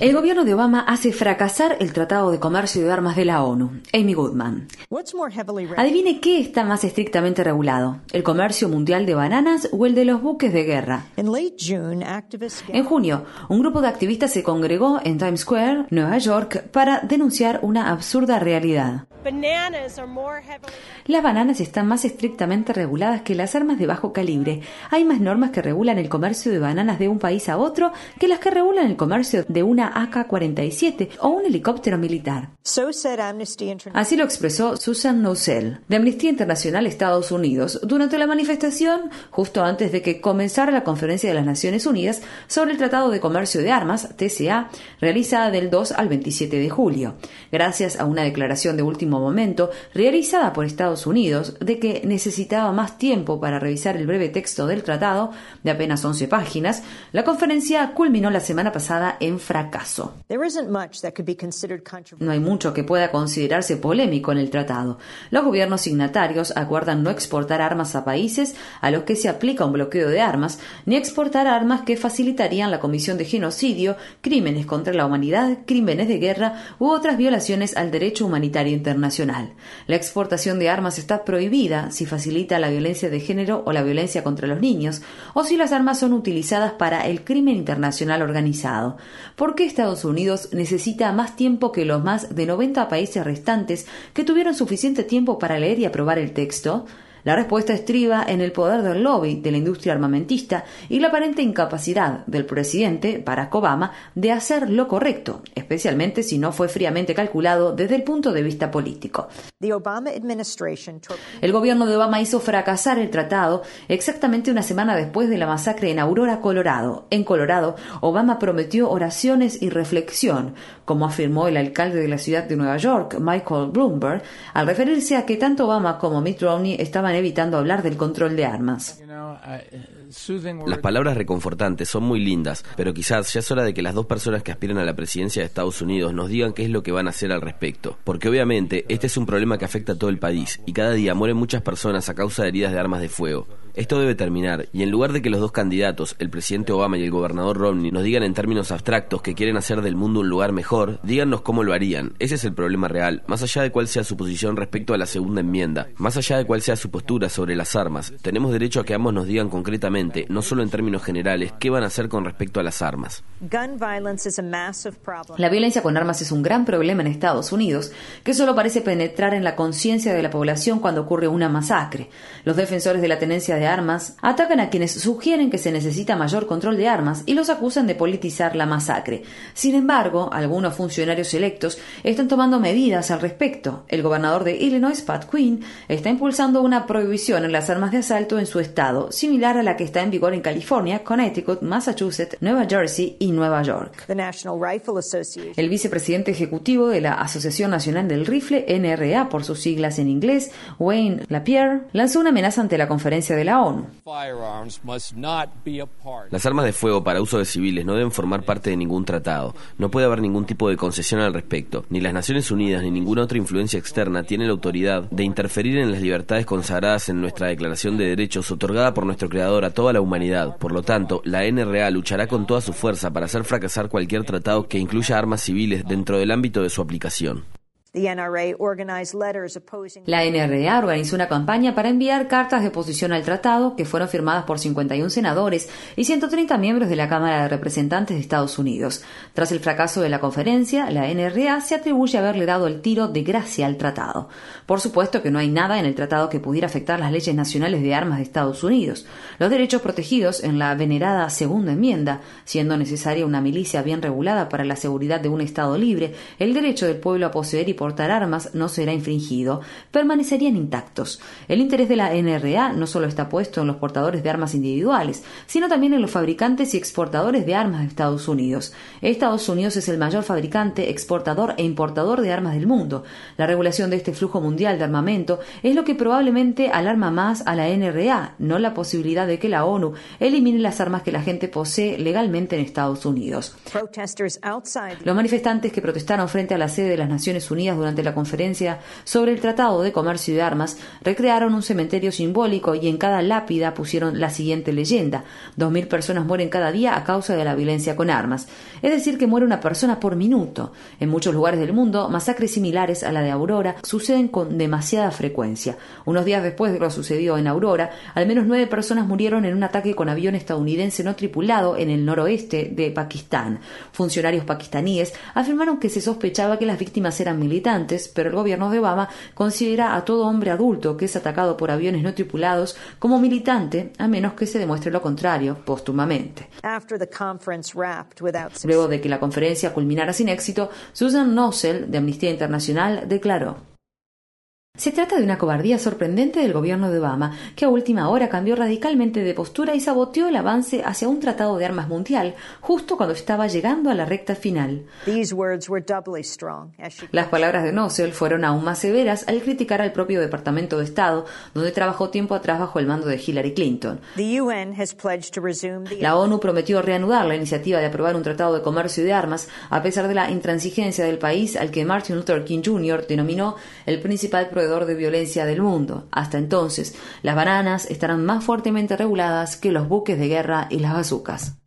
El gobierno de Obama hace fracasar el Tratado de Comercio de Armas de la ONU. Amy Goodman. Adivine qué está más estrictamente regulado, el comercio mundial de bananas o el de los buques de guerra. En junio, un grupo de activistas se congregó en Times Square, Nueva York, para denunciar una absurda realidad. Las bananas están más estrictamente reguladas que las armas de bajo calibre. Hay más normas que regulan el comercio de bananas de un país a otro que las que regulan el comercio de una AK-47 o un helicóptero militar. Así lo expresó Susan Nousel, de Amnistía Internacional Estados Unidos, durante la manifestación justo antes de que comenzara la Conferencia de las Naciones Unidas sobre el Tratado de Comercio de Armas, TCA, realizada del 2 al 27 de julio. Gracias a una declaración de último momento realizada por Estados Unidos de que necesitaba más tiempo para revisar el breve texto del tratado, de apenas 11 páginas, la conferencia culminó la semana pasada en fracaso. No hay mucho que pueda considerarse polémico en el tratado. Los gobiernos signatarios acuerdan no exportar armas a países a los que se aplica un bloqueo de armas, ni exportar armas que facilitarían la comisión de genocidio, crímenes contra la humanidad, crímenes de guerra u otras violaciones al derecho humanitario internacional. La exportación de armas está prohibida si facilita la violencia de género o la violencia contra los niños, o si las armas son utilizadas para el crimen internacional organizado. ¿Por qué Estados Unidos necesita más tiempo que los más de 90 países restantes que tuvieron suficiente tiempo para leer y aprobar el texto? La respuesta estriba en el poder del lobby de la industria armamentista y la aparente incapacidad del presidente Barack Obama de hacer lo correcto, especialmente si no fue fríamente calculado desde el punto de vista político. El gobierno de Obama hizo fracasar el tratado exactamente una semana después de la masacre en Aurora, Colorado. En Colorado, Obama prometió oraciones y reflexión, como afirmó el alcalde de la ciudad de Nueva York, Michael Bloomberg, al referirse a que tanto Obama como Mitt Romney estaban evitando hablar del control de armas. Las palabras reconfortantes son muy lindas, pero quizás ya es hora de que las dos personas que aspiran a la presidencia de Estados Unidos nos digan qué es lo que van a hacer al respecto. Porque obviamente este es un problema que afecta a todo el país y cada día mueren muchas personas a causa de heridas de armas de fuego. Esto debe terminar, y en lugar de que los dos candidatos, el presidente Obama y el gobernador Romney, nos digan en términos abstractos que quieren hacer del mundo un lugar mejor, díganos cómo lo harían. Ese es el problema real, más allá de cuál sea su posición respecto a la segunda enmienda, más allá de cuál sea su postura sobre las armas. Tenemos derecho a que ambos nos digan concretamente, no solo en términos generales, qué van a hacer con respecto a las armas. La violencia con armas es un gran problema en Estados Unidos, que solo parece penetrar en la conciencia de la población cuando ocurre una masacre. Los defensores de la tenencia de armas, atacan a quienes sugieren que se necesita mayor control de armas y los acusan de politizar la masacre. Sin embargo, algunos funcionarios electos están tomando medidas al respecto. El gobernador de Illinois, Pat Quinn, está impulsando una prohibición en las armas de asalto en su estado, similar a la que está en vigor en California, Connecticut, Massachusetts, Nueva Jersey y Nueva York. El vicepresidente ejecutivo de la Asociación Nacional del Rifle, NRA por sus siglas en inglés, Wayne Lapierre, lanzó una amenaza ante la conferencia de la ONU. Las armas de fuego para uso de civiles no deben formar parte de ningún tratado. No puede haber ningún tipo de concesión al respecto. Ni las Naciones Unidas ni ninguna otra influencia externa tiene la autoridad de interferir en las libertades consagradas en nuestra Declaración de Derechos otorgada por nuestro Creador a toda la humanidad. Por lo tanto, la NRA luchará con toda su fuerza para hacer fracasar cualquier tratado que incluya armas civiles dentro del ámbito de su aplicación. La NRA organizó una campaña para enviar cartas de oposición al tratado que fueron firmadas por 51 senadores y 130 miembros de la Cámara de Representantes de Estados Unidos. Tras el fracaso de la conferencia, la NRA se atribuye a haberle dado el tiro de gracia al tratado. Por supuesto que no hay nada en el tratado que pudiera afectar las leyes nacionales de armas de Estados Unidos, los derechos protegidos en la venerada segunda enmienda, siendo necesaria una milicia bien regulada para la seguridad de un Estado libre, el derecho del pueblo a poseer y portar armas no será infringido, permanecerían intactos. El interés de la NRA no solo está puesto en los portadores de armas individuales, sino también en los fabricantes y exportadores de armas de Estados Unidos. Estados Unidos es el mayor fabricante, exportador e importador de armas del mundo. La regulación de este flujo mundial de armamento es lo que probablemente alarma más a la NRA, no la posibilidad de que la ONU elimine las armas que la gente posee legalmente en Estados Unidos. Los manifestantes que protestaron frente a la sede de las Naciones Unidas durante la conferencia sobre el Tratado de Comercio de Armas, recrearon un cementerio simbólico y en cada lápida pusieron la siguiente leyenda. Dos mil personas mueren cada día a causa de la violencia con armas. Es decir, que muere una persona por minuto. En muchos lugares del mundo, masacres similares a la de Aurora suceden con demasiada frecuencia. Unos días después de lo sucedido en Aurora, al menos nueve personas murieron en un ataque con avión estadounidense no tripulado en el noroeste de Pakistán. Funcionarios pakistaníes afirmaron que se sospechaba que las víctimas eran militantes, pero el gobierno de Obama considera a todo hombre adulto que es atacado por aviones no tripulados como militante, a menos que se demuestre lo contrario póstumamente. Luego de que la conferencia culminara sin éxito, Susan Nossel, de Amnistía Internacional, declaró se trata de una cobardía sorprendente del gobierno de Obama, que a última hora cambió radicalmente de postura y saboteó el avance hacia un tratado de armas mundial, justo cuando estaba llegando a la recta final. Las palabras de Nossel fueron aún más severas al criticar al propio Departamento de Estado, donde trabajó tiempo atrás bajo el mando de Hillary Clinton. La ONU prometió reanudar la iniciativa de aprobar un tratado de comercio de armas, a pesar de la intransigencia del país al que Martin Luther King Jr. denominó el principal de violencia del mundo. Hasta entonces, las bananas estarán más fuertemente reguladas que los buques de guerra y las bazucas.